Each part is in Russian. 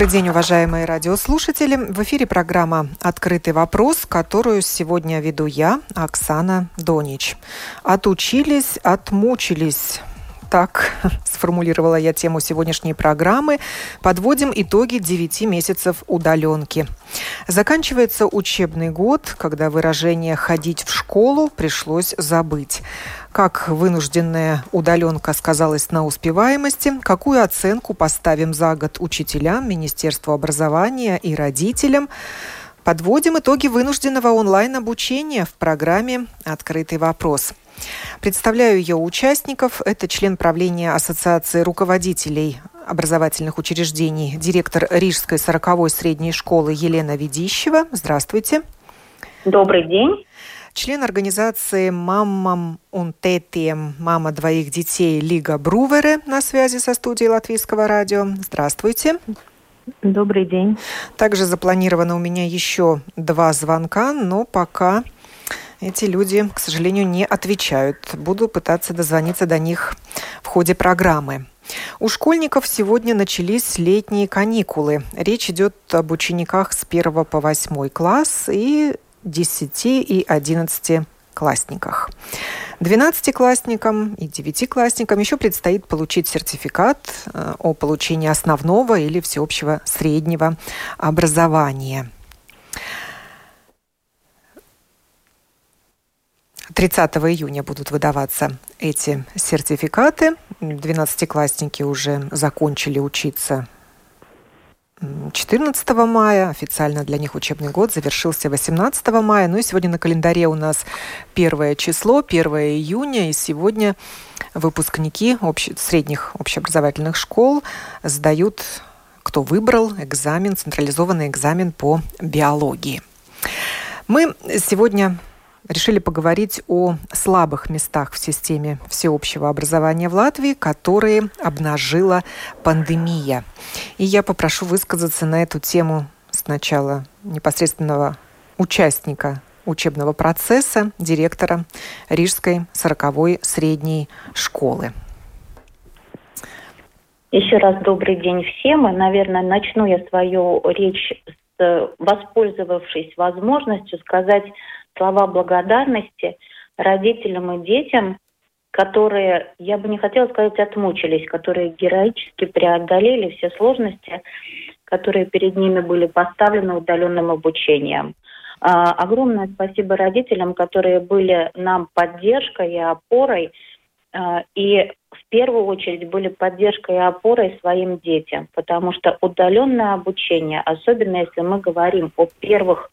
Добрый день, уважаемые радиослушатели. В эфире программа «Открытый вопрос», которую сегодня веду я, Оксана Донич. Отучились, отмучились так сформулировала я тему сегодняшней программы. Подводим итоги 9 месяцев удаленки. Заканчивается учебный год, когда выражение «ходить в школу» пришлось забыть. Как вынужденная удаленка сказалась на успеваемости, какую оценку поставим за год учителям, Министерству образования и родителям, Подводим итоги вынужденного онлайн-обучения в программе «Открытый вопрос». Представляю ее участников. Это член правления Ассоциации руководителей образовательных учреждений, директор Рижской 40-й средней школы Елена Ведищева. Здравствуйте. Добрый день. Член организации «Мамам Унтетием. Мама двоих детей» Лига Брувере на связи со студией Латвийского радио. Здравствуйте. Добрый день. Также запланировано у меня еще два звонка, но пока эти люди, к сожалению, не отвечают. Буду пытаться дозвониться до них в ходе программы. У школьников сегодня начались летние каникулы. Речь идет об учениках с 1 по 8 класс и 10 и 11 классниках. Двенадцатиклассникам и девятиклассникам еще предстоит получить сертификат э, о получении основного или всеобщего среднего образования. 30 июня будут выдаваться эти сертификаты. Двенадцатиклассники уже закончили учиться 14 мая. Официально для них учебный год завершился 18 мая. Ну и сегодня на календаре у нас первое число, 1 июня. И сегодня выпускники общ... средних общеобразовательных школ сдают, кто выбрал экзамен, централизованный экзамен по биологии. Мы сегодня решили поговорить о слабых местах в системе всеобщего образования в Латвии, которые обнажила пандемия. И я попрошу высказаться на эту тему сначала непосредственного участника учебного процесса, директора Рижской 40-й средней школы. Еще раз добрый день всем. И, наверное, начну я свою речь, с, воспользовавшись возможностью сказать слова благодарности родителям и детям, которые, я бы не хотела сказать, отмучились, которые героически преодолели все сложности, которые перед ними были поставлены удаленным обучением. А, огромное спасибо родителям, которые были нам поддержкой и опорой, а, и в первую очередь были поддержкой и опорой своим детям, потому что удаленное обучение, особенно если мы говорим о первых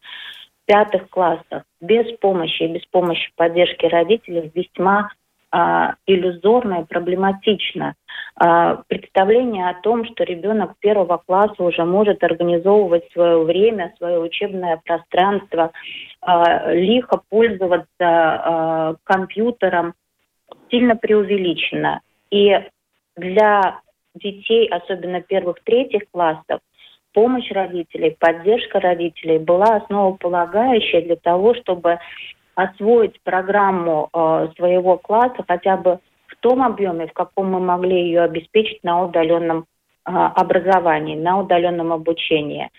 пятых классах без помощи и без помощи поддержки родителей весьма а, иллюзорно и проблематично. А, представление о том, что ребенок первого класса уже может организовывать свое время, свое учебное пространство, а, лихо пользоваться а, компьютером, сильно преувеличено. И для детей, особенно первых, третьих классов, помощь родителей, поддержка родителей была основополагающая для того, чтобы освоить программу э, своего класса хотя бы в том объеме, в каком мы могли ее обеспечить на удаленном э, образовании, на удаленном обучении.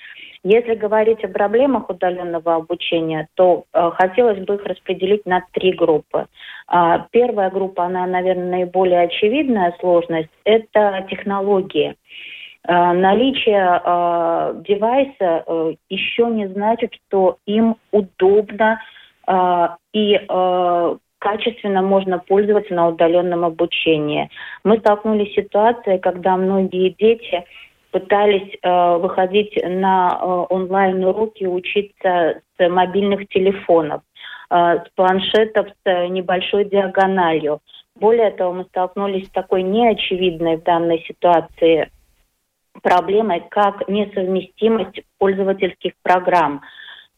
Если говорить о проблемах удаленного обучения, то э, хотелось бы их распределить на три группы. Э, первая группа, она, наверное, наиболее очевидная сложность, это технологии. Наличие э, девайса э, еще не значит, что им удобно э, и э, качественно можно пользоваться на удаленном обучении. Мы столкнулись с ситуацией, когда многие дети пытались э, выходить на э, онлайн-уроки, учиться с мобильных телефонов, э, с планшетов с небольшой диагональю. Более того, мы столкнулись с такой неочевидной в данной ситуации проблемой, как несовместимость пользовательских программ.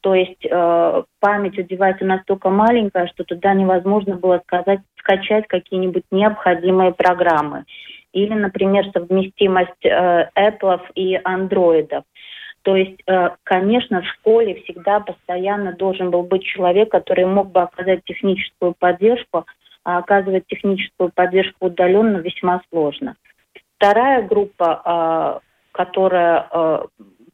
То есть э, память у девайса настолько маленькая, что туда невозможно было сказать, скачать какие-нибудь необходимые программы или, например, совместимость э, Apple и Android. То есть, э, конечно, в школе всегда постоянно должен был быть человек, который мог бы оказать техническую поддержку, а оказывать техническую поддержку удаленно весьма сложно. Вторая группа, э, которая э,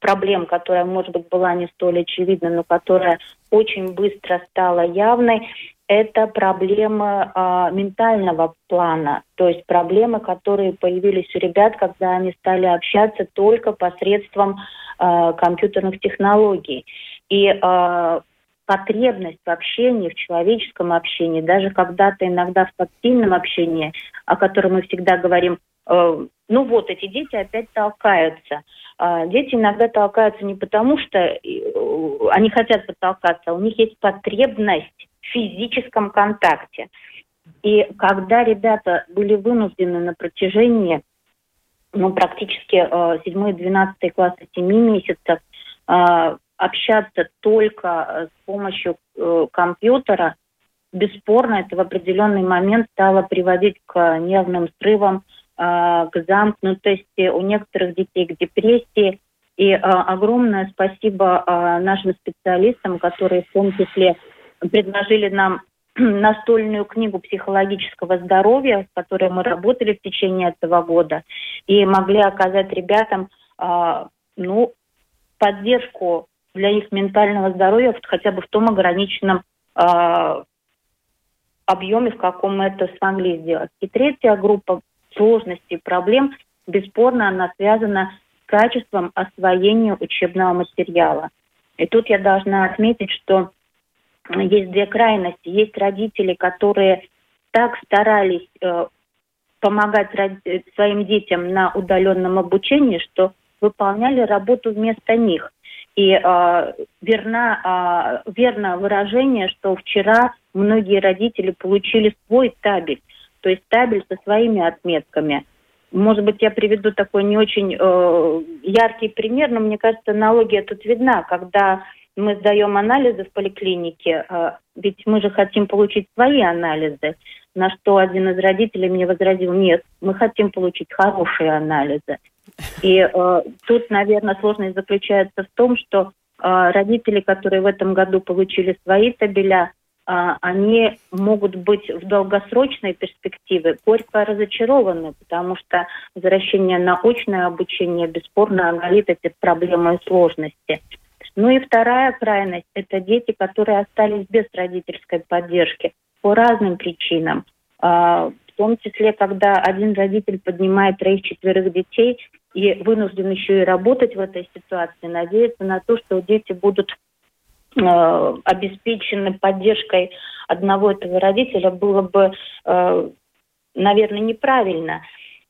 проблем, которая, может быть, была не столь очевидна, но которая очень быстро стала явной, это проблемы э, ментального плана, то есть проблемы, которые появились у ребят, когда они стали общаться только посредством э, компьютерных технологий. И э, потребность в общении, в человеческом общении, даже когда-то иногда в тактильном общении, о котором мы всегда говорим, ну вот, эти дети опять толкаются. Э, дети иногда толкаются не потому, что э, они хотят потолкаться, а у них есть потребность физическом контакте. И когда ребята были вынуждены на протяжении ну, практически э, 7-12 класса 7 месяцев э, общаться только э, с помощью э, компьютера, бесспорно это в определенный момент стало приводить к нервным срывам, э, к замкнутости, у некоторых детей к депрессии. И э, огромное спасибо э, нашим специалистам, которые в том числе предложили нам настольную книгу психологического здоровья, с которой мы работали в течение этого года, и могли оказать ребятам э, ну, поддержку для их ментального здоровья хотя бы в том ограниченном э, объеме, в каком мы это смогли сделать. И третья группа сложностей проблем, бесспорно, она связана с качеством освоения учебного материала. И тут я должна отметить, что есть две крайности. Есть родители, которые так старались э, помогать своим детям на удаленном обучении, что выполняли работу вместо них. И э, верно, э, верно выражение, что вчера многие родители получили свой табель, то есть табель со своими отметками. Может быть, я приведу такой не очень э, яркий пример, но мне кажется, аналогия тут видна, когда мы сдаем анализы в поликлинике, а, ведь мы же хотим получить свои анализы, на что один из родителей мне возразил, нет, мы хотим получить хорошие анализы. И э, тут, наверное, сложность заключается в том, что э, родители, которые в этом году получили свои табеля, э, они могут быть в долгосрочной перспективе горько разочарованы, потому что возвращение на очное обучение бесспорно оголит эти проблемы и сложности. Ну и вторая крайность – это дети, которые остались без родительской поддержки по разным причинам. А, в том числе, когда один родитель поднимает троих-четверых детей и вынужден еще и работать в этой ситуации, надеяться на то, что дети будут обеспечены поддержкой одного этого родителя, было бы, э, наверное, неправильно.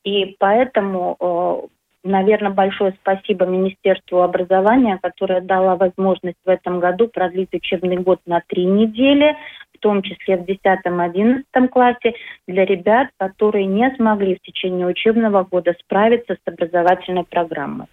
И поэтому э, Наверное, большое спасибо Министерству образования, которое дало возможность в этом году продлить учебный год на три недели, в том числе в 10-11 классе, для ребят, которые не смогли в течение учебного года справиться с образовательной программой.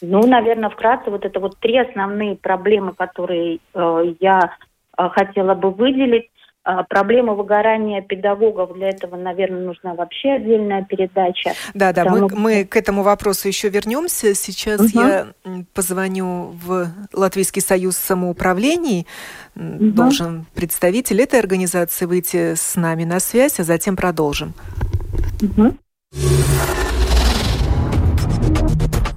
Ну, наверное, вкратце вот это вот три основные проблемы, которые э, я э, хотела бы выделить. А, проблема выгорания педагогов, для этого, наверное, нужна вообще отдельная передача. Да, да, мы, мы к этому вопросу еще вернемся. Сейчас угу. я позвоню в Латвийский союз самоуправлений. Угу. Должен представитель этой организации выйти с нами на связь, а затем продолжим. Угу.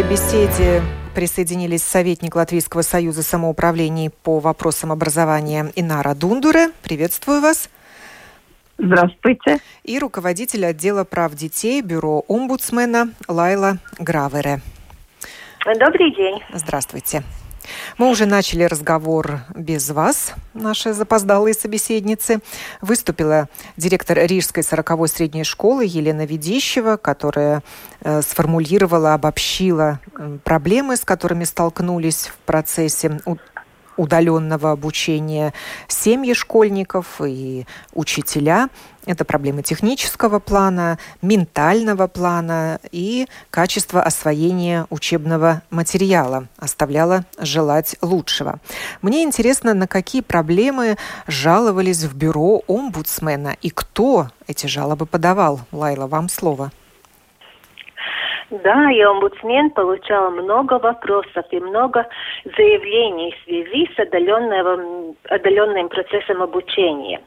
Нашей беседе присоединились советник Латвийского союза самоуправлений по вопросам образования Инара Дундуре. Приветствую вас. Здравствуйте. И руководитель отдела прав детей Бюро омбудсмена Лайла Гравере. Добрый день. Здравствуйте. Мы уже начали разговор без вас, наши запоздалые собеседницы. Выступила директор Рижской 40-й средней школы Елена Ведищева, которая э, сформулировала, обобщила проблемы, с которыми столкнулись в процессе удаленного обучения семьи школьников и учителя. Это проблемы технического плана, ментального плана и качество освоения учебного материала оставляло желать лучшего. Мне интересно, на какие проблемы жаловались в бюро омбудсмена и кто эти жалобы подавал. Лайла, вам слово. Да, и омбудсмен получал много вопросов и много заявлений в связи с отдаленным, отдаленным процессом обучения.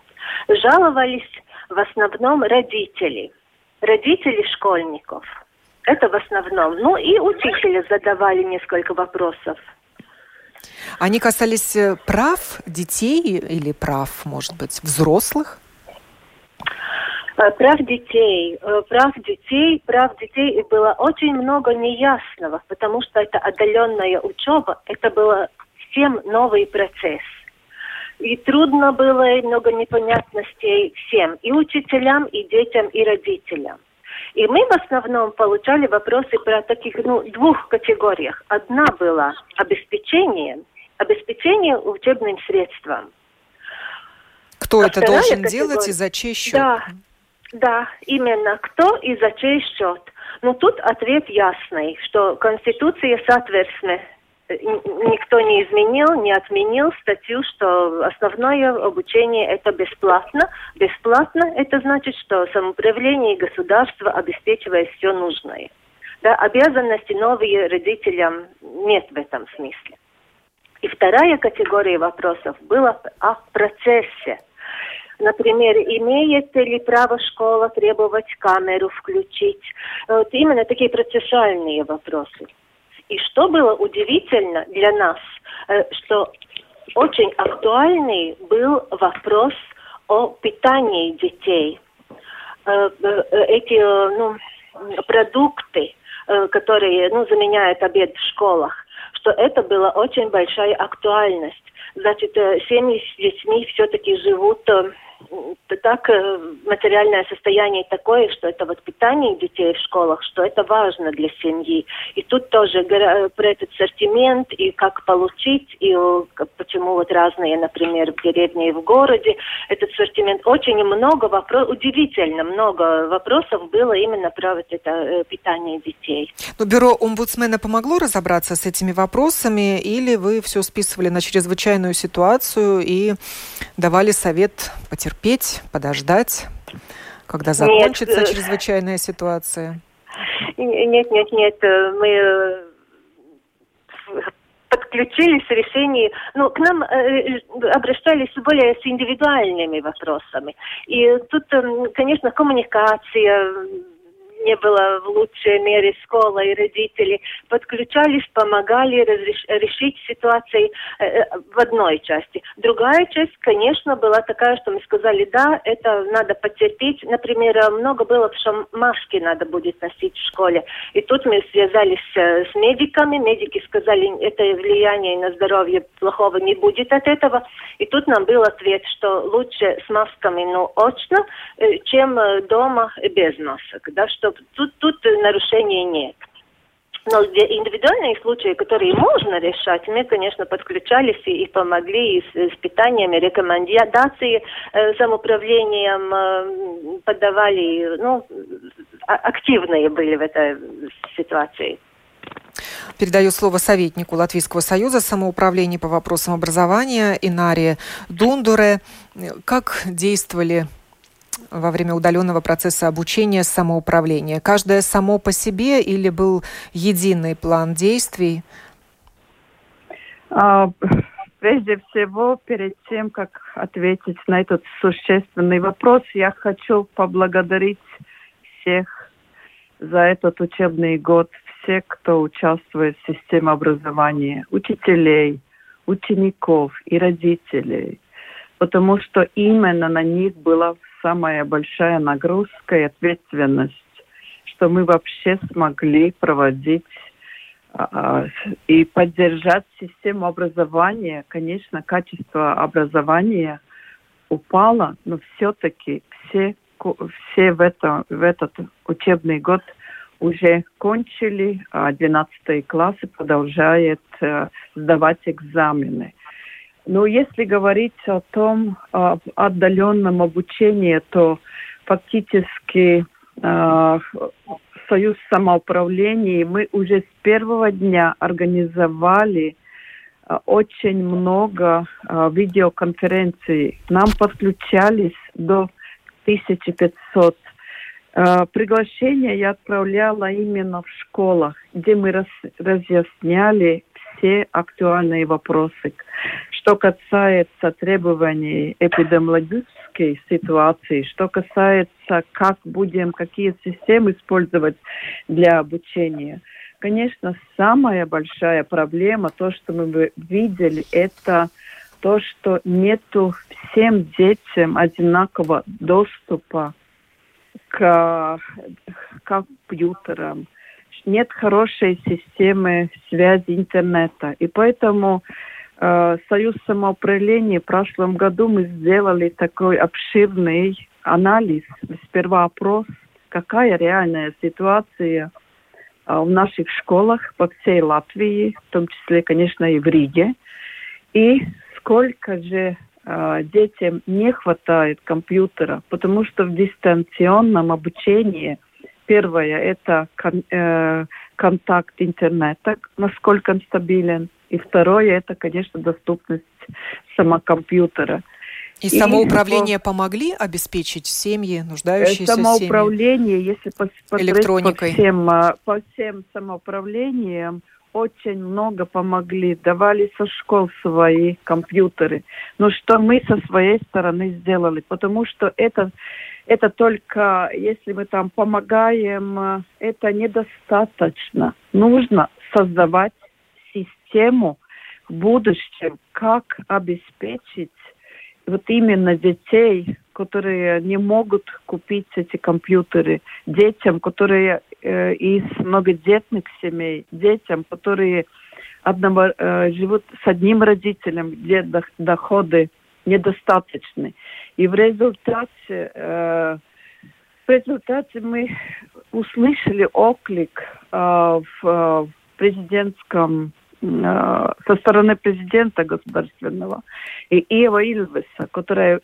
Жаловались в основном родители, родители школьников. Это в основном. Ну и учителя задавали несколько вопросов. Они касались э, прав детей или прав, может быть, взрослых? Э, прав детей, э, прав детей, прав детей было очень много неясного, потому что это отдаленная учеба, это было всем новый процесс. И трудно было, и много непонятностей всем, и учителям, и детям, и родителям. И мы в основном получали вопросы про таких ну, двух категориях. Одна была обеспечение, обеспечение учебным средством. Кто а это должен категория... делать и за чей счет? Да, да, именно. Кто и за чей счет? Но тут ответ ясный, что Конституция соответственно никто не изменил, не отменил статью, что основное обучение это бесплатно. Бесплатно это значит, что самоуправление и государство обеспечивает все нужное. Да, обязанности новые родителям нет в этом смысле. И вторая категория вопросов была о процессе Например, имеет ли право школа требовать камеру включить? Вот именно такие процессуальные вопросы. И что было удивительно для нас, э, что очень актуальный был вопрос о питании детей. Э, э, эти ну, продукты, которые ну, заменяют обед в школах, что это была очень большая актуальность. Значит, семьи с детьми все-таки живут так э, материальное состояние такое, что это вот питание детей в школах, что это важно для семьи. И тут тоже про этот ассортимент и как получить, и почему вот разные, например, в деревне и в городе, этот ассортимент. Очень много вопросов, удивительно много вопросов было именно про вот это э, питание детей. Но бюро омбудсмена помогло разобраться с этими вопросами, или вы все списывали на чрезвычайную ситуацию и давали совет потерпеть, подождать, когда закончится нет. Чрезвычайная ситуация? Нет, нет, нет. Мы подключились в решении, ну, к нам э, обращались более с индивидуальными вопросами. И тут, э, конечно, коммуникация, не было в лучшей мере школа и родители, подключались, помогали разреш, решить ситуации э, э, в одной части. Другая часть, конечно, была такая, что мы сказали, да, это надо потерпеть. Например, много было, что маски надо будет носить в школе. И тут мы связались с, с медиками, медики сказали, это влияние на здоровье плохого не будет от этого. И тут нам был ответ, что лучше с масками, но очно, э, чем э, дома без масок. Да, что тут, тут нарушений нет. Но индивидуальные случаи, которые можно решать, мы, конечно, подключались и, и помогли и с, с питанием, и рекомендации э, самоуправлением э, подавали, ну, а, активные были в этой ситуации. Передаю слово советнику Латвийского союза самоуправления по вопросам образования Инаре Дундуре. Как действовали во время удаленного процесса обучения самоуправления? Каждое само по себе или был единый план действий? А, прежде всего, перед тем, как ответить на этот существенный вопрос, я хочу поблагодарить всех за этот учебный год, все, кто участвует в системе образования, учителей, учеников и родителей, потому что именно на них была самая большая нагрузка и ответственность, что мы вообще смогли проводить а, и поддержать систему образования. Конечно, качество образования упало, но все-таки все, все в, это, в этот учебный год – уже кончили, а 12 классы продолжают э, сдавать экзамены. Но если говорить о том, об отдаленном обучении, то фактически э, Союз самоуправления мы уже с первого дня организовали э, очень много э, видеоконференций. Нам подключались до 1500 Э, приглашение я отправляла именно в школах, где мы раз, разъясняли все актуальные вопросы. Что касается требований эпидемиологической ситуации, что касается, как будем, какие системы использовать для обучения. Конечно, самая большая проблема, то, что мы видели, это то, что нету всем детям одинакового доступа к компьютерам, нет хорошей системы связи интернета. И поэтому э, Союз самоуправления в прошлом году мы сделали такой обширный анализ, сперва опрос, какая реальная ситуация э, в наших школах по всей Латвии, в том числе, конечно, и в Риге, и сколько же э, детям не хватает компьютера, потому что в дистанционном обучении первое это кон, э, контакт интернета, насколько он стабилен, и второе это, конечно, доступность самокомпьютера. И, и самоуправление по... помогли обеспечить семьи, нуждающиеся самоуправление, семьи? если посмотреть. По всем, э, по всем самоуправлениям, очень много помогли, давали со школ свои компьютеры. Но что мы со своей стороны сделали? Потому что это, это только, если мы там помогаем, это недостаточно. Нужно создавать систему в будущем, как обеспечить вот именно детей, которые не могут купить эти компьютеры, детям, которые э, из многодетных семей, детям, которые одного, э, живут с одним родителем, где доходы недостаточны. И в результате, э, в результате мы услышали оклик э, в, э, в президентском э, со стороны президента государственного и Ива Ильвеса, которая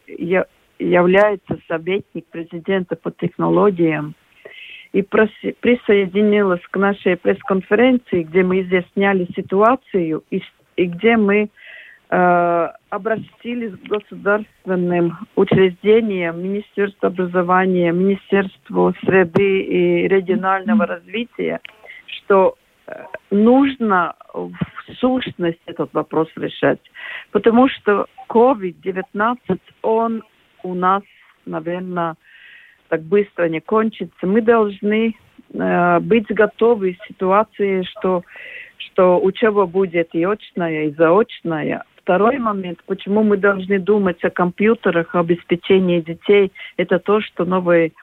является советник президента по технологиям, и присоединилась к нашей пресс-конференции, где мы изъясняли ситуацию и, и где мы обратились к государственным учреждениям, Министерству образования, Министерству среды и регионального развития, что э, нужно в сущности этот вопрос решать. Потому что COVID-19, он у нас, наверное, так быстро не кончится. Мы должны э, быть готовы к ситуации, что, что учеба будет и очная, и заочная. Второй момент, почему мы должны думать о компьютерах, о обеспечении детей, это то, что новый,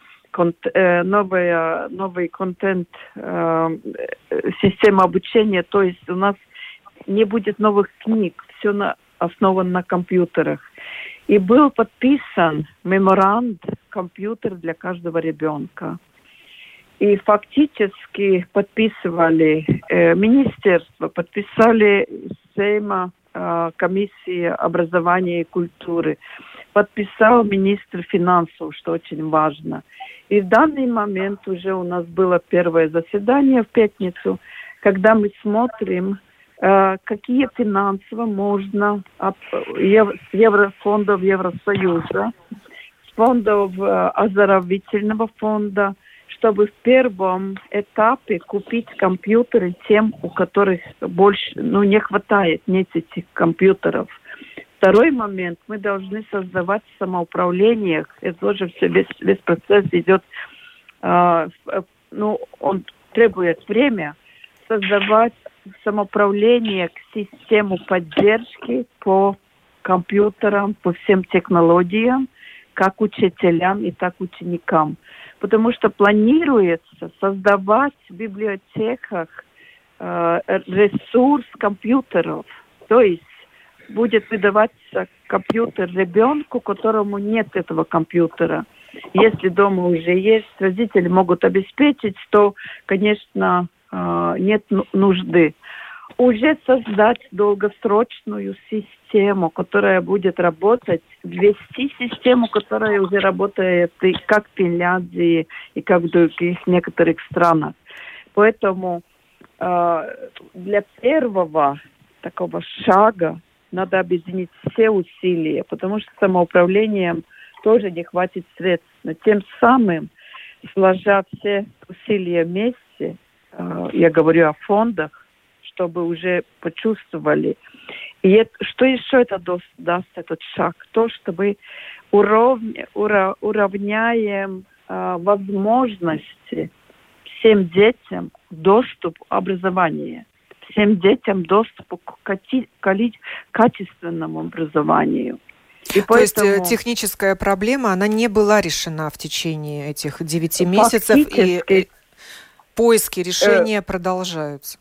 э, новый, новый контент, э, система обучения, то есть у нас не будет новых книг, все на, основано на компьютерах. И был подписан меморанд «Компьютер для каждого ребенка». И фактически подписывали э, министерство, подписали Сейма э, комиссия образования и культуры, подписал министр финансов, что очень важно. И в данный момент уже у нас было первое заседание в пятницу, когда мы смотрим Э, какие финансово можно с еврофондов Евросоюза, с фондов э, оздоровительного фонда, чтобы в первом этапе купить компьютеры тем, у которых больше, ну, не хватает, нет этих компьютеров. Второй момент, мы должны создавать самоуправление, это тоже все, весь, весь процесс идет, э, ну, он требует время, создавать самоуправление к систему поддержки по компьютерам, по всем технологиям, как учителям и так ученикам. Потому что планируется создавать в библиотеках э, ресурс компьютеров. То есть будет выдаваться компьютер ребенку, которому нет этого компьютера. Если дома уже есть, родители могут обеспечить, то, конечно, э, нет нужды. Уже создать долгосрочную систему, которая будет работать, ввести систему, которая уже работает и как в Финляндии, и как в других некоторых странах. Поэтому э, для первого такого шага надо объединить все усилия, потому что самоуправлением тоже не хватит средств. Но тем самым, сложа все усилия вместе, Э, я говорю о фондах, чтобы уже почувствовали. И это, что еще это даст, даст этот шаг? То, что мы уровня, ура, уравняем э, возможности всем детям доступ к образованию, всем детям доступ к кати, кали, качественному образованию. И То поэтому... есть э, техническая проблема, она не была решена в течение этих девяти месяцев. И поиски решения э, продолжаются?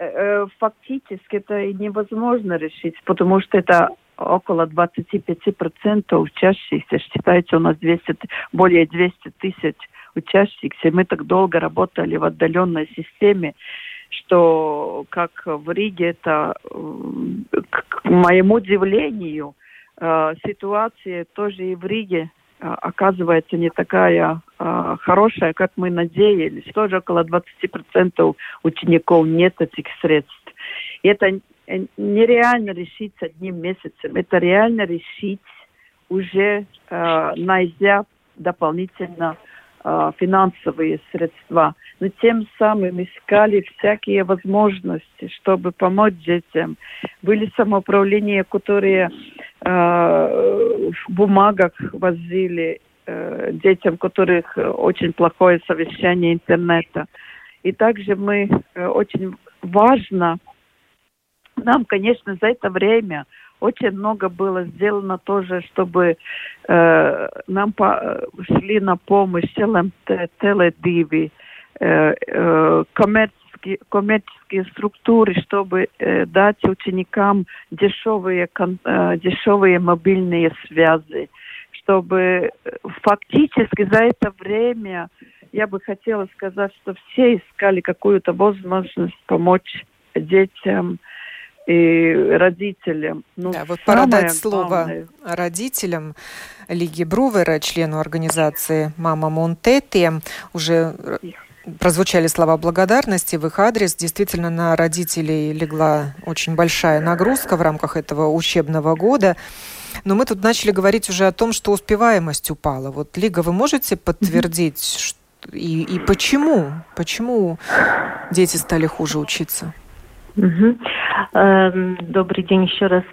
Э, э, фактически это невозможно решить, потому что это около 25% учащихся. Считается, у нас 200, более 200 тысяч учащихся. Мы так долго работали в отдаленной системе, что как в Риге это, к моему удивлению, ситуация тоже и в Риге оказывается не такая а, хорошая, как мы надеялись. Тоже около 20% учеников нет этих средств. И это нереально решить одним месяцем. Это реально решить уже э, найдя дополнительно э, финансовые средства. Но тем самым искали всякие возможности, чтобы помочь детям. Были самоуправления, которые э, в бумагах возили э, детям, у которых очень плохое совещание интернета. И также мы э, очень важно, нам, конечно, за это время очень много было сделано тоже, чтобы э, нам по, шли на помощь ЛМТ, Теледиви, э, э, коммерческие, коммерческие структуры, чтобы э, дать ученикам дешевые, э, дешевые мобильные связи, чтобы э, фактически за это время я бы хотела сказать, что все искали какую-то возможность помочь детям и родителям. Ну, да, вот пора дать слово родителям Лиги Брувера, члену организации «Мама Монтети». Уже прозвучали слова благодарности в их адрес. Действительно, на родителей легла очень большая нагрузка в рамках этого учебного года. Но мы тут начали говорить уже о том, что успеваемость упала. Вот, Лига, вы можете подтвердить, что, и, и почему? Почему дети стали хуже учиться? Угу. Добрый день еще раз.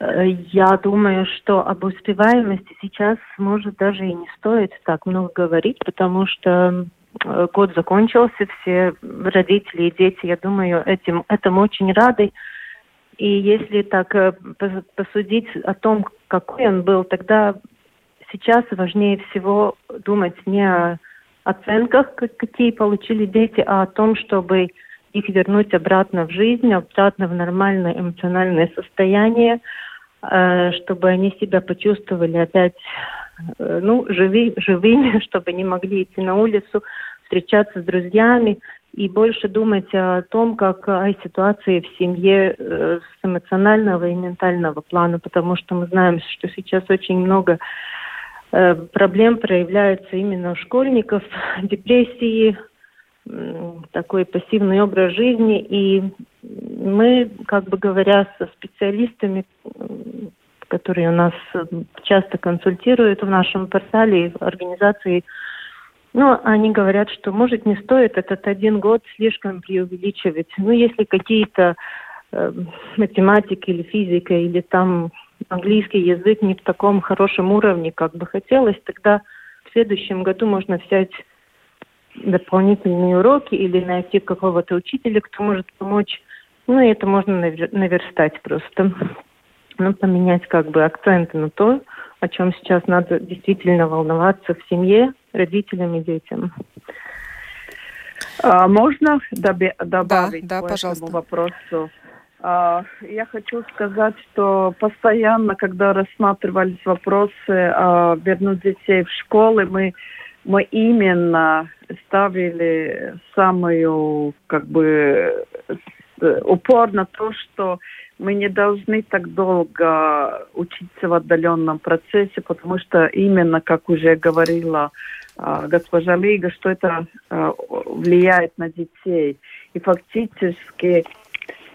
Э, я думаю, что об успеваемости сейчас, может, даже и не стоит так много говорить, потому что год закончился, все родители и дети, я думаю, этим, этому очень рады. И если так э, посудить о том, какой он был, тогда сейчас важнее всего думать не о оценках, какие получили дети, а о том, чтобы их вернуть обратно в жизнь, обратно в нормальное эмоциональное состояние, э, чтобы они себя почувствовали опять э, ну, живи, живыми, чтобы они могли идти на улицу, встречаться с друзьями и больше думать о том, как о ситуации в семье э, с эмоционального и ментального плана, потому что мы знаем, что сейчас очень много э, проблем проявляется именно у школьников, депрессии, э, такой пассивный образ жизни, и мы, как бы говоря, со специалистами, которые у нас часто консультируют в нашем портале, организации ну, они говорят, что, может, не стоит этот один год слишком преувеличивать. Ну, если какие-то э, математика или физика, или там английский язык не в таком хорошем уровне, как бы хотелось, тогда в следующем году можно взять дополнительные уроки или найти какого-то учителя, кто может помочь. Ну, и это можно наверстать просто. Ну, поменять как бы акценты на то, о чем сейчас надо действительно волноваться в семье, родителям и детям. А, можно доби- добавить да, да, по пожалуйста. этому вопросу? А, я хочу сказать, что постоянно, когда рассматривались вопросы а, вернуть детей в школы, мы мы именно ставили самую как бы упор на то, что мы не должны так долго учиться в отдаленном процессе, потому что именно, как уже говорила э, госпожа Лига, что это э, влияет на детей. И фактически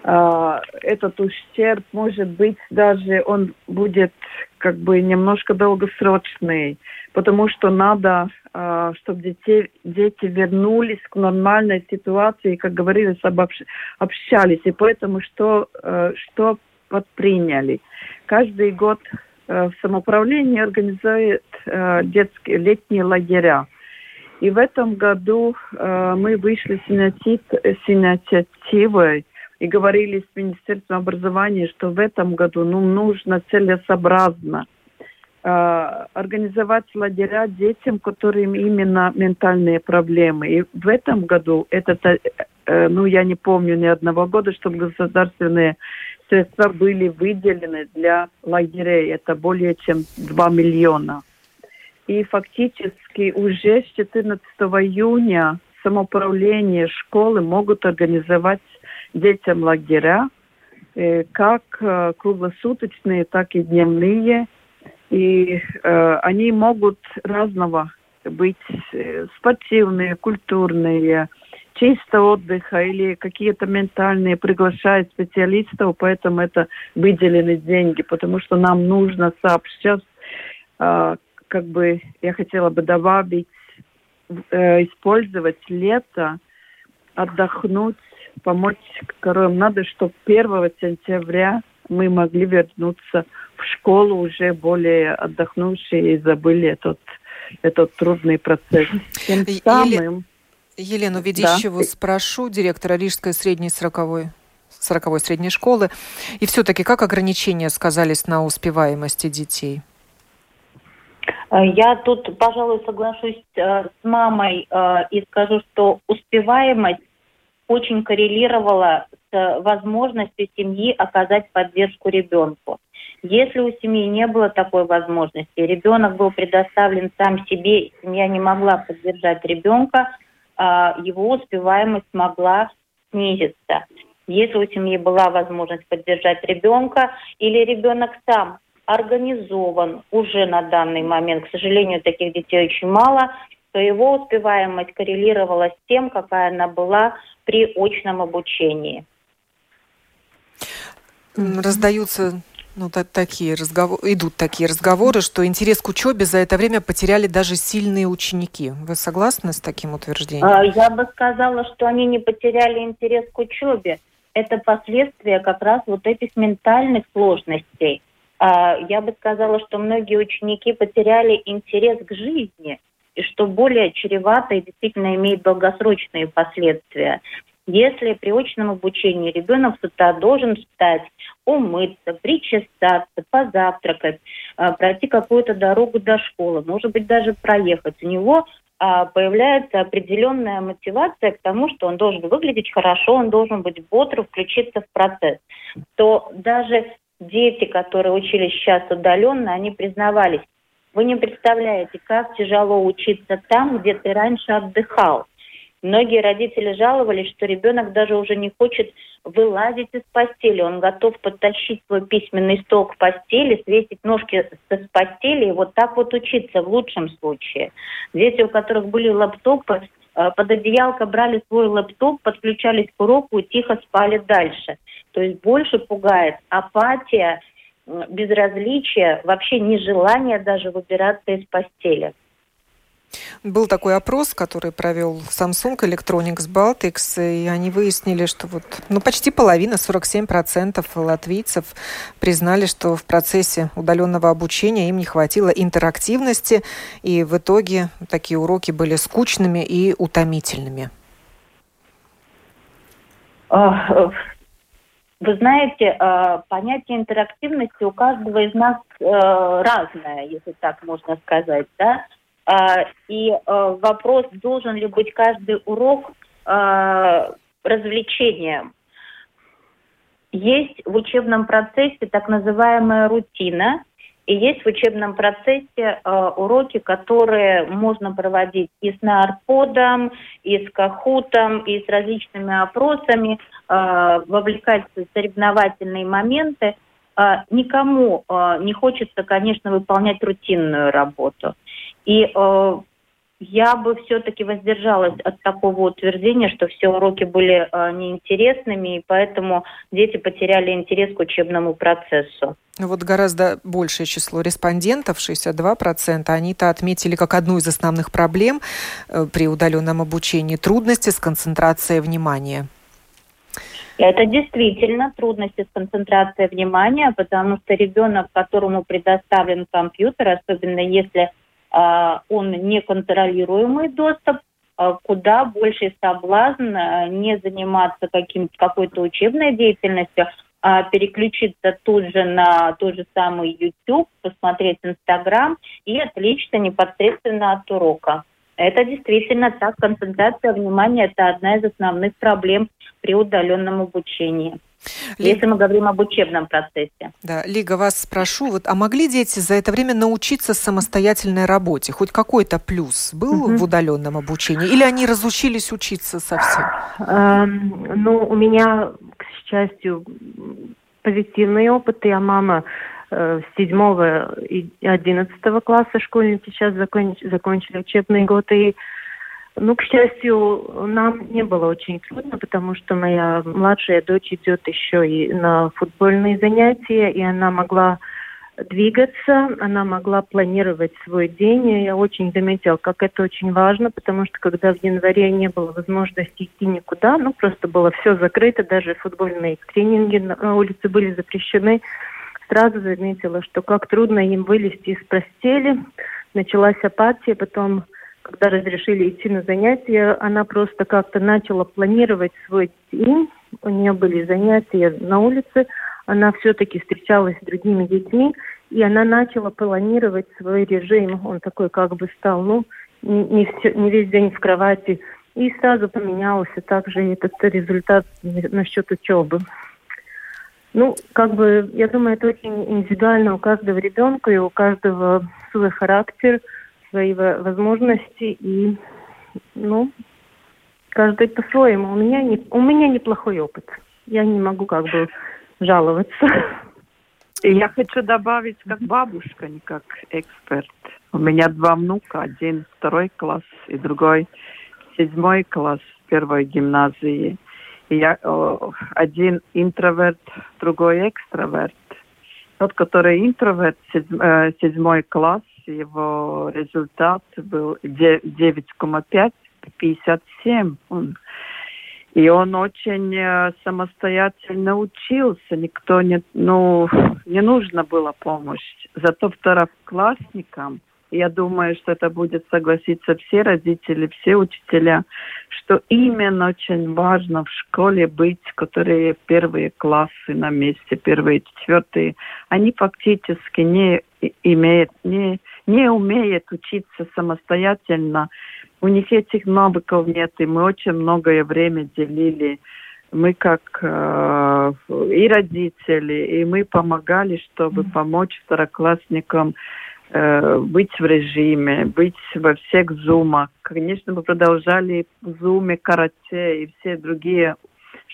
э, этот ущерб может быть даже он будет как бы немножко долгосрочный, потому что надо а, чтобы детей, дети вернулись к нормальной ситуации, как обобщ, общались. И поэтому что, э, что предприняли? Каждый год э, в самоуправлении организует э, детские летние лагеря. И в этом году мы вышли с инициативой и говорили с Министерством образования, что в этом году ну, нужно целесообразно – Э, организовать лагеря детям, которым именно ментальные проблемы. И в этом году это, э, ну, я не помню ни одного года, чтобы государственные средства были выделены для лагерей. Это более чем 2 миллиона. И фактически уже с 14 июня самоуправление школы могут организовать детям лагеря, э, как круглосуточные, так и дневные – и э, они могут разного быть э, спортивные, культурные, чисто отдыха или какие-то ментальные, приглашают специалистов, поэтому это выделены деньги, потому что нам нужно сообщать, э, как бы я хотела бы добавить, э, использовать лето, отдохнуть, помочь которым надо, чтобы 1 сентября мы могли вернуться в школу уже более отдохнувшие и забыли этот, этот трудный процесс. Тем самым... Елену Ведищеву да. спрошу, директора Рижской средней сороковой 40 средней школы. И все-таки как ограничения сказались на успеваемости детей? Я тут, пожалуй, соглашусь э, с мамой э, и скажу, что успеваемость очень коррелировала с возможностью семьи оказать поддержку ребенку. Если у семьи не было такой возможности, ребенок был предоставлен сам себе, семья не могла поддержать ребенка, а, его успеваемость могла снизиться. Если у семьи была возможность поддержать ребенка или ребенок сам организован уже на данный момент, к сожалению, таких детей очень мало, то его успеваемость коррелировала с тем, какая она была при очном обучении. Раздаются ну, так, такие разговоры, идут такие разговоры, что интерес к учебе за это время потеряли даже сильные ученики. Вы согласны с таким утверждением? А, я бы сказала, что они не потеряли интерес к учебе. Это последствия как раз вот этих ментальных сложностей. А, я бы сказала, что многие ученики потеряли интерес к жизни. И что более чревато и действительно имеет долгосрочные последствия. Если при очном обучении ребенок с утра должен встать, умыться, причесаться, позавтракать, э, пройти какую-то дорогу до школы, может быть, даже проехать, у него а, появляется определенная мотивация к тому, что он должен выглядеть хорошо, он должен быть бодр, включиться в процесс, то даже дети, которые учились сейчас удаленно, они признавались, вы не представляете, как тяжело учиться там, где ты раньше отдыхал. Многие родители жаловались, что ребенок даже уже не хочет вылазить из постели. Он готов подтащить свой письменный стол к постели, свесить ножки с постели и вот так вот учиться в лучшем случае. Дети, у которых были лаптопы, э, под одеялко брали свой лаптоп, подключались к уроку и тихо спали дальше. То есть больше пугает апатия, безразличие, вообще нежелание даже выбираться из постели. Был такой опрос, который провел Samsung Electronics Baltics, и они выяснили, что вот, ну, почти половина, 47% латвийцев признали, что в процессе удаленного обучения им не хватило интерактивности, и в итоге такие уроки были скучными и утомительными. Вы знаете, а, понятие интерактивности у каждого из нас э, разное, если так можно сказать, да. А, и вопрос, должен ли быть каждый урок развлечением. Есть в учебном процессе так называемая рутина, и есть в учебном процессе э, уроки, которые можно проводить и с нарподом, и с кахутом, и с различными опросами, э, вовлекать в соревновательные моменты. Э, никому э, не хочется, конечно, выполнять рутинную работу. И я бы все-таки воздержалась от такого утверждения, что все уроки были э, неинтересными, и поэтому дети потеряли интерес к учебному процессу. Ну вот гораздо большее число респондентов, 62%, они-то отметили как одну из основных проблем при удаленном обучении трудности с концентрацией внимания. Это действительно трудности с концентрацией внимания, потому что ребенок, которому предоставлен компьютер, особенно если а, он неконтролируемый доступ, а, куда больше соблазн а, не заниматься каким, какой-то учебной деятельностью, а переключиться тут же на тот же самый YouTube, посмотреть Инстаграм и отвлечься непосредственно от урока. Это действительно так. Концентрация внимания – это одна из основных проблем при удаленном обучении. Лиг... Если мы говорим об учебном процессе. Да, Лига, вас спрошу, вот, а могли дети за это время научиться самостоятельной работе? Хоть какой-то плюс был угу. в удаленном обучении? Или они разучились учиться совсем? Эм, ну, у меня, к счастью, позитивный опыт. Я мама э, седьмого и одиннадцатого класса школьники сейчас закончили, закончили учебный год. И ну, к счастью, нам не было очень трудно, потому что моя младшая дочь идет еще и на футбольные занятия, и она могла двигаться, она могла планировать свой день. И я очень заметила, как это очень важно, потому что когда в январе не было возможности идти никуда, ну просто было все закрыто, даже футбольные тренинги на улице были запрещены, сразу заметила, что как трудно им вылезти из постели. Началась апатия, потом когда разрешили идти на занятия, она просто как-то начала планировать свой день. У нее были занятия на улице, она все-таки встречалась с другими детьми, и она начала планировать свой режим. Он такой как бы стал, ну, не, все, не весь день в кровати. И сразу поменялся также этот результат насчет учебы. Ну, как бы, я думаю, это очень индивидуально у каждого ребенка и у каждого свой характер – свои возможности и, ну, каждый по-своему. У меня, не, у меня неплохой опыт. Я не могу как бы жаловаться. Я хочу добавить как бабушка, не как эксперт. У меня два внука, один второй класс и другой седьмой класс первой гимназии. Я, один интроверт, другой экстраверт. Тот, который интроверт, э, седьмой класс, его результат был 9,5, 57. Он, и он очень э, самостоятельно учился, никто не, ну, не нужно было помощь. Зато второклассникам я думаю, что это будет согласиться все родители, все учителя, что именно очень важно в школе быть, которые первые классы на месте, первые, четвертые, они фактически не имеют, не, не умеют учиться самостоятельно. У них этих навыков нет, и мы очень многое время делили. Мы как э, и родители, и мы помогали, чтобы помочь второклассникам быть в режиме, быть во всех зумах. Конечно, мы продолжали в зуме, карате и все другие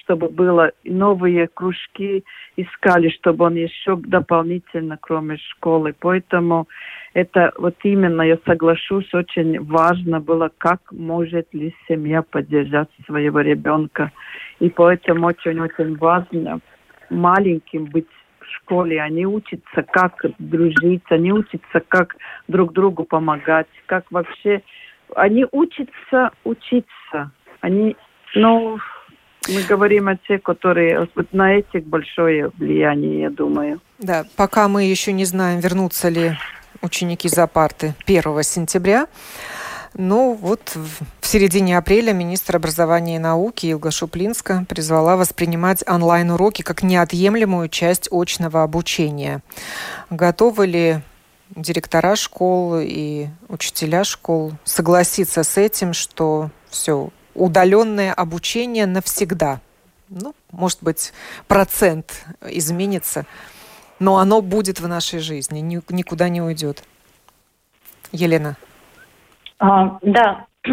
чтобы было новые кружки, искали, чтобы он еще дополнительно, кроме школы. Поэтому это вот именно, я соглашусь, очень важно было, как может ли семья поддержать своего ребенка. И поэтому очень-очень важно маленьким быть школе. Они учатся, как дружить, они учатся, как друг другу помогать, как вообще... Они учатся учиться. Они, ну, мы говорим о тех, которые вот на этих большое влияние, я думаю. Да, пока мы еще не знаем, вернутся ли ученики за парты 1 сентября. Ну вот в середине апреля министр образования и науки Илга Шуплинска призвала воспринимать онлайн-уроки как неотъемлемую часть очного обучения. Готовы ли директора школ и учителя школ согласиться с этим, что все, удаленное обучение навсегда. Ну, может быть, процент изменится, но оно будет в нашей жизни, никуда не уйдет. Елена. А, да,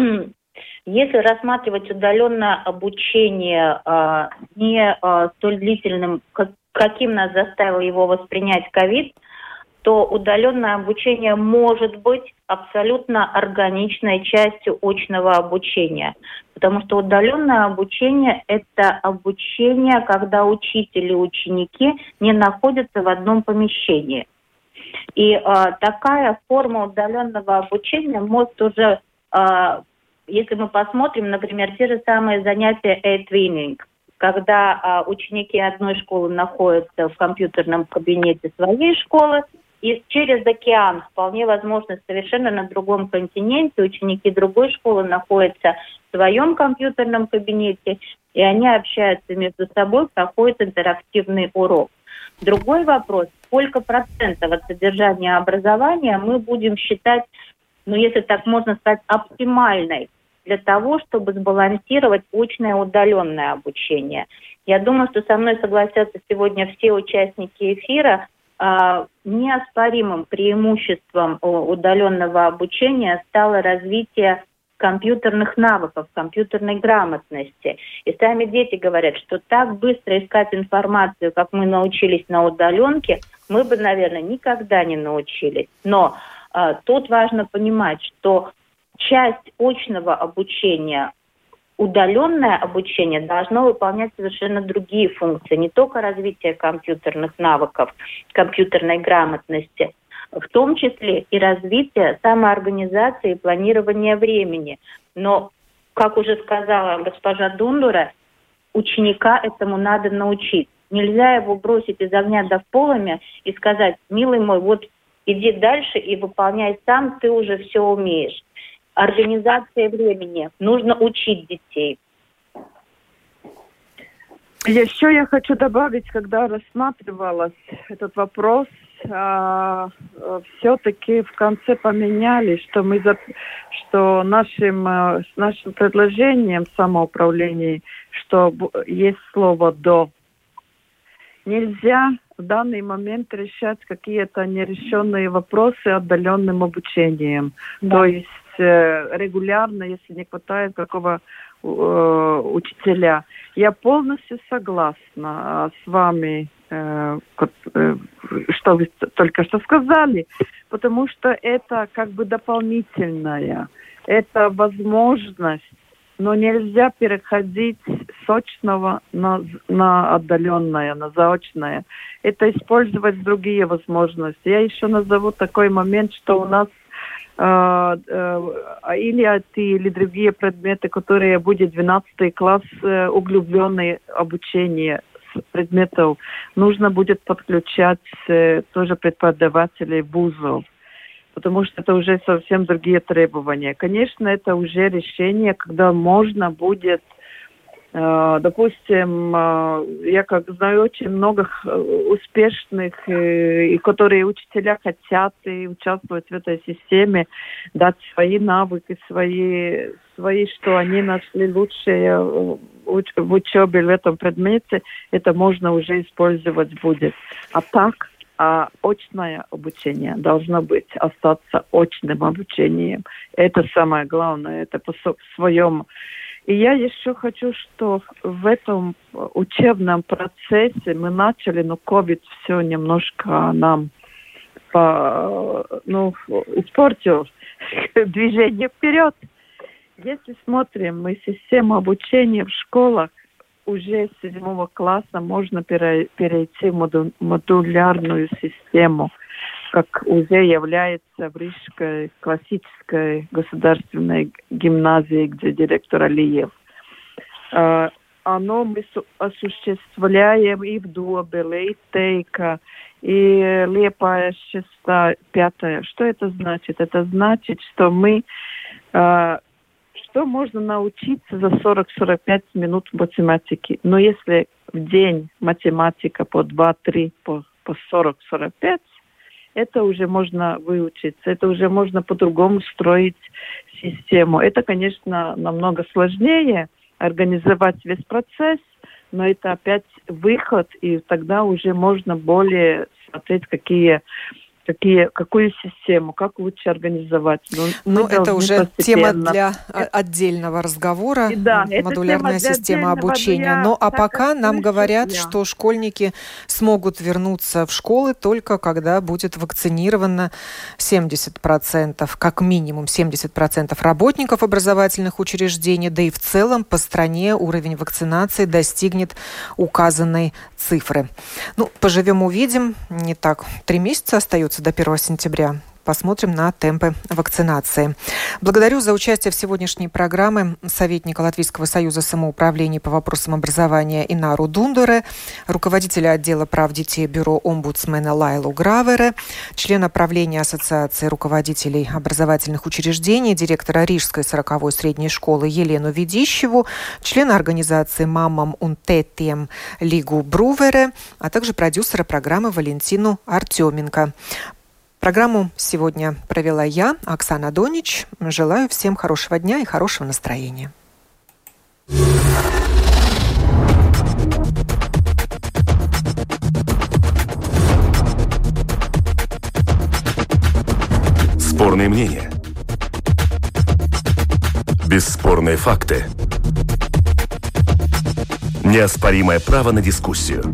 если рассматривать удаленное обучение а, не а, столь длительным, как, каким нас заставил его воспринять ковид, то удаленное обучение может быть абсолютно органичной частью очного обучения. Потому что удаленное обучение – это обучение, когда учитель и ученики не находятся в одном помещении. И э, такая форма удаленного обучения может уже, э, если мы посмотрим, например, те же самые занятия e-twinning, когда э, ученики одной школы находятся в компьютерном кабинете своей школы, и через океан, вполне возможно, совершенно на другом континенте, ученики другой школы находятся в своем компьютерном кабинете, и они общаются между собой, проходит интерактивный урок. Другой вопрос, сколько процентов от содержания образования мы будем считать, ну если так можно сказать, оптимальной для того, чтобы сбалансировать очное удаленное обучение. Я думаю, что со мной согласятся сегодня все участники эфира, а, неоспоримым преимуществом удаленного обучения стало развитие компьютерных навыков, компьютерной грамотности. И сами дети говорят, что так быстро искать информацию, как мы научились на удаленке, мы бы, наверное, никогда не научились. Но э, тут важно понимать, что часть очного обучения удаленное обучение должно выполнять совершенно другие функции, не только развитие компьютерных навыков, компьютерной грамотности, в том числе и развитие самоорганизации и планирования времени. Но, как уже сказала госпожа Дундура, ученика этому надо научить. Нельзя его бросить из огня до полами и сказать, милый мой, вот иди дальше и выполняй сам, ты уже все умеешь организация времени. Нужно учить детей. Еще я хочу добавить, когда рассматривалась этот вопрос, а, все-таки в конце поменяли, что мы за, что нашим а, с нашим предложением самоуправления, что есть слово до. Нельзя в данный момент решать какие-то нерешенные вопросы отдаленным обучением. Да. То есть Э, регулярно, если не хватает какого э, учителя. Я полностью согласна а, с вами, э, э, что вы только что сказали, потому что это как бы дополнительная, это возможность, но нельзя переходить сочного на, на отдаленное, на заочное. Это использовать другие возможности. Я еще назову такой момент, что у нас а, а, или IT, или другие предметы, которые будет 12 класс э, углубленное обучение предметов, нужно будет подключать э, тоже преподавателей вузов. Потому что это уже совсем другие требования. Конечно, это уже решение, когда можно будет Э, допустим, э, я как знаю очень много э, успешных, и которые учителя хотят и участвовать в этой системе, дать свои навыки, свои, свои что они нашли лучшее в учебе в этом предмете, это можно уже использовать будет. А так, а очное обучение должно быть, остаться очным обучением. Это самое главное, это по своем и я еще хочу, что в этом учебном процессе мы начали, но COVID все немножко нам по, ну, испортил движение вперед. Если смотрим мы систему обучения в школах, уже с седьмого класса можно перейти в модулярную систему – как уже является в Рижской классической государственной гимназии, где директор Алиев. А, оно мы осуществляем и в Добеле, и Тейка, и Лепая шестая, пятая. Что это значит? Это значит, что мы а, что можно научиться за 40-45 минут математики. Но если в день математика по 2-3, по, по 40-45, это уже можно выучиться, это уже можно по-другому строить систему. Это, конечно, намного сложнее организовать весь процесс, но это опять выход, и тогда уже можно более смотреть, какие какие, какую систему, как лучше организовать. Но ну, это уже тема для это... отдельного разговора, да, модулярная система обучения. Но а пока нам говорят, я. что школьники смогут вернуться в школы только когда будет вакцинировано 70%, как минимум 70% работников образовательных учреждений, да и в целом по стране уровень вакцинации достигнет указанной цифры. Ну, поживем увидим. Не так. Три месяца остается остается до 1 сентября посмотрим на темпы вакцинации. Благодарю за участие в сегодняшней программе советника Латвийского союза самоуправления по вопросам образования Инару Дундуре, руководителя отдела прав детей бюро омбудсмена Лайлу Гравере, члена правления Ассоциации руководителей образовательных учреждений, директора Рижской 40-й средней школы Елену Ведищеву, члена организации «Мамам Унтетием» Лигу Брувере, а также продюсера программы Валентину Артеменко. Программу сегодня провела я, Оксана Донич. Желаю всем хорошего дня и хорошего настроения. Спорные мнения. Бесспорные факты. Неоспоримое право на дискуссию.